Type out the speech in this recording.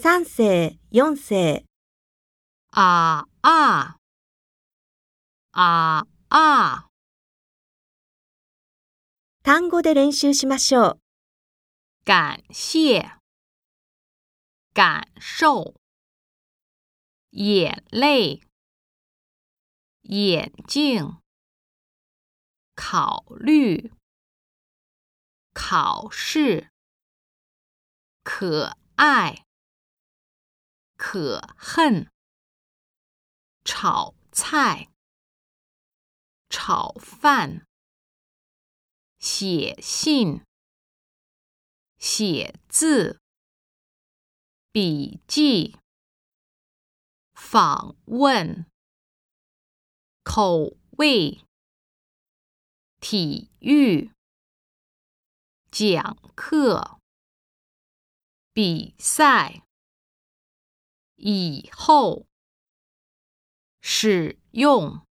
三世、四世。ああ、ああ。単語で練習しましょう。感謝、感受、眼泪、眼鏡、考虑、考试、可愛。可恨，炒菜、炒饭、写信、写字、笔记、访问、口味、体育、讲课、比赛。以后使用。